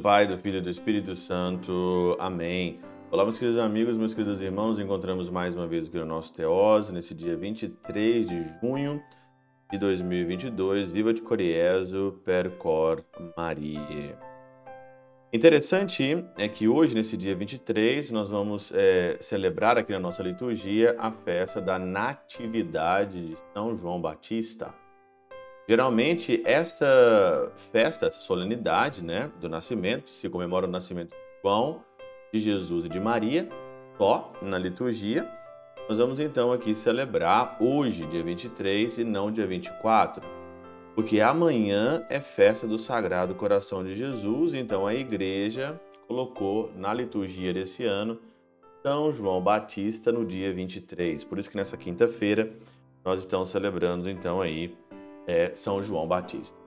Pai, do Filho e do Espírito Santo. Amém. Olá, meus queridos amigos, meus queridos irmãos. Encontramos mais uma vez aqui no nosso Teose, nesse dia 23 de junho de 2022. Viva de Coriezo, Percor Maria. Interessante é que hoje, nesse dia 23, nós vamos é, celebrar aqui na nossa liturgia a festa da Natividade de São João Batista. Geralmente, essa festa, essa solenidade né, do nascimento, se comemora o nascimento de João, de Jesus e de Maria, só na liturgia. Nós vamos então aqui celebrar hoje, dia 23, e não dia 24, porque amanhã é festa do Sagrado Coração de Jesus, então a igreja colocou na liturgia desse ano São João Batista no dia 23. Por isso que nessa quinta-feira nós estamos celebrando então aí é São João Batista.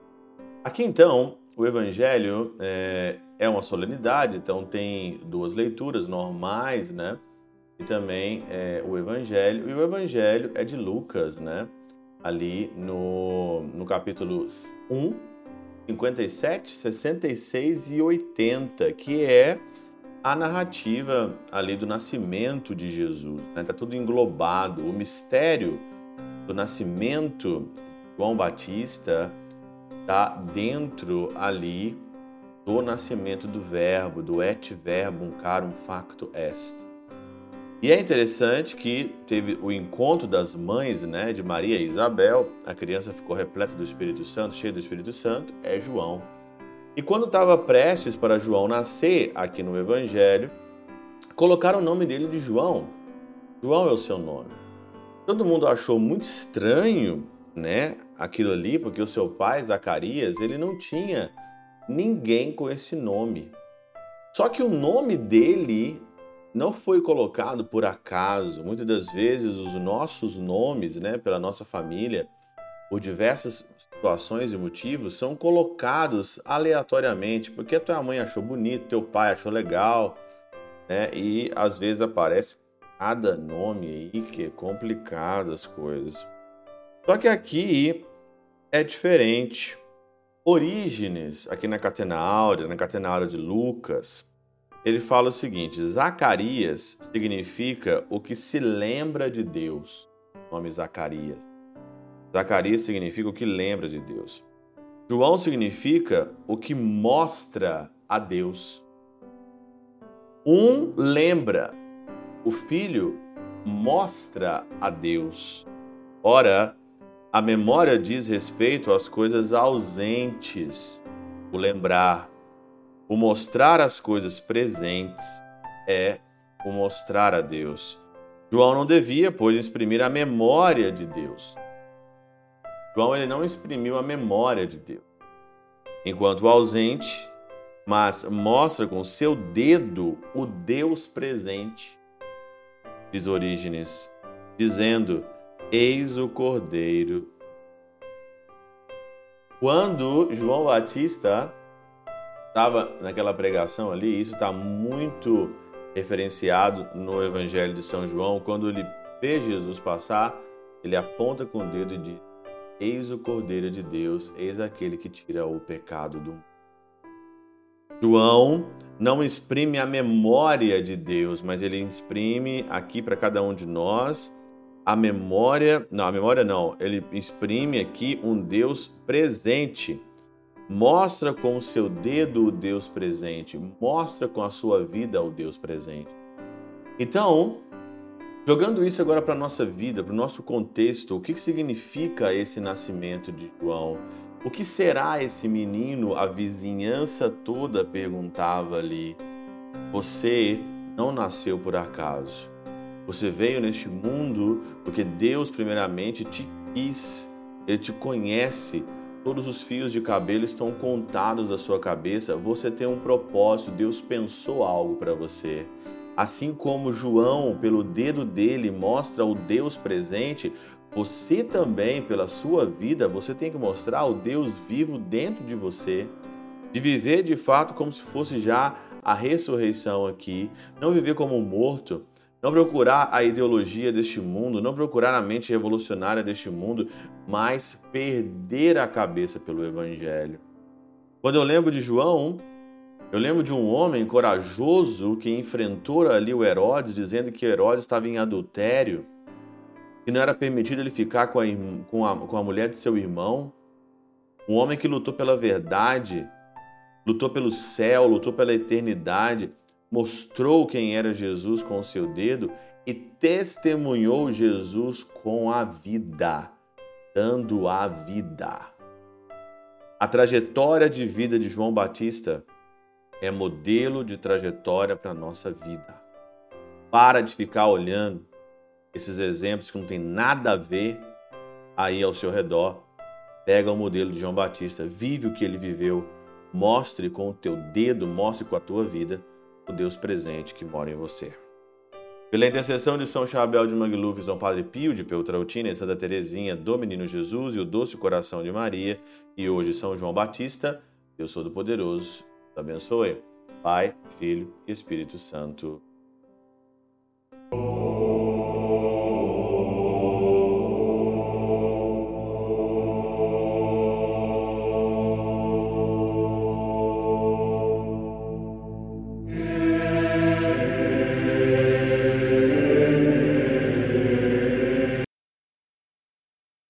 Aqui então, o Evangelho é, é uma solenidade, então tem duas leituras normais, né? E também é, o Evangelho. E o Evangelho é de Lucas, né? Ali no, no capítulo 1, 57, 66 e 80, que é a narrativa ali do nascimento de Jesus. Está né? Tá tudo englobado. O mistério do nascimento João Batista está dentro ali do nascimento do verbo, do et verbum carum facto est. E é interessante que teve o encontro das mães, né, de Maria e Isabel. A criança ficou repleta do Espírito Santo, cheia do Espírito Santo, é João. E quando estava prestes para João nascer aqui no Evangelho, colocaram o nome dele de João. João é o seu nome. Todo mundo achou muito estranho né, aquilo ali, porque o seu pai, Zacarias, ele não tinha ninguém com esse nome. Só que o nome dele não foi colocado por acaso. Muitas das vezes os nossos nomes, né, pela nossa família, por diversas situações e motivos, são colocados aleatoriamente, porque a tua mãe achou bonito, teu pai achou legal, né? E às vezes aparece cada nome aí que é complicado as coisas. Só que aqui é diferente. Orígenes, aqui na Catena Áurea, na Catena Áurea de Lucas, ele fala o seguinte: Zacarias significa o que se lembra de Deus. O nome Zacarias. Zacarias significa o que lembra de Deus. João significa o que mostra a Deus. Um lembra, o filho mostra a Deus. Ora, a memória diz respeito às coisas ausentes, o lembrar. O mostrar as coisas presentes é o mostrar a Deus. João não devia, pois, exprimir a memória de Deus. João ele não exprimiu a memória de Deus. Enquanto ausente, mas mostra com seu dedo o Deus presente, diz Orígenes, dizendo: Eis o Cordeiro. Quando João Batista estava naquela pregação ali, isso está muito referenciado no Evangelho de São João, quando ele vê Jesus passar, ele aponta com o dedo e diz: Eis o Cordeiro de Deus, eis aquele que tira o pecado do mundo. João não exprime a memória de Deus, mas ele exprime aqui para cada um de nós a memória, não, a memória não, ele exprime aqui um Deus presente. Mostra com o seu dedo o Deus presente, mostra com a sua vida o Deus presente. Então, jogando isso agora para a nossa vida, para o nosso contexto, o que significa esse nascimento de João? O que será esse menino? A vizinhança toda perguntava ali. Você não nasceu por acaso. Você veio neste mundo porque Deus, primeiramente, te quis, Ele te conhece. Todos os fios de cabelo estão contados da sua cabeça. Você tem um propósito, Deus pensou algo para você. Assim como João, pelo dedo dele, mostra o Deus presente, você também, pela sua vida, você tem que mostrar o Deus vivo dentro de você. De viver de fato como se fosse já a ressurreição aqui. Não viver como morto, não procurar a ideologia deste mundo, não procurar a mente revolucionária deste mundo, mas perder a cabeça pelo Evangelho. Quando eu lembro de João, Eu lembro de um homem corajoso que enfrentou ali o Herodes, dizendo que Herodes estava em adultério, que não era permitido ele ficar com a, com a, com a mulher de seu irmão. Um homem que lutou pela verdade, lutou pelo céu, lutou pela eternidade, mostrou quem era Jesus com o seu dedo e testemunhou Jesus com a vida, dando a vida. A trajetória de vida de João Batista é modelo de trajetória para a nossa vida. Para de ficar olhando esses exemplos que não tem nada a ver aí ao seu redor. Pega o modelo de João Batista, vive o que ele viveu, mostre com o teu dedo, mostre com a tua vida o Deus presente que mora em você. Pela intercessão de São Chabel de Mangluf, São Padre Pio de Peltrautina e Santa Teresinha do Menino Jesus e o Doce Coração de Maria, e hoje São João Batista, eu sou do Poderoso, te abençoe. Pai, Filho e Espírito Santo.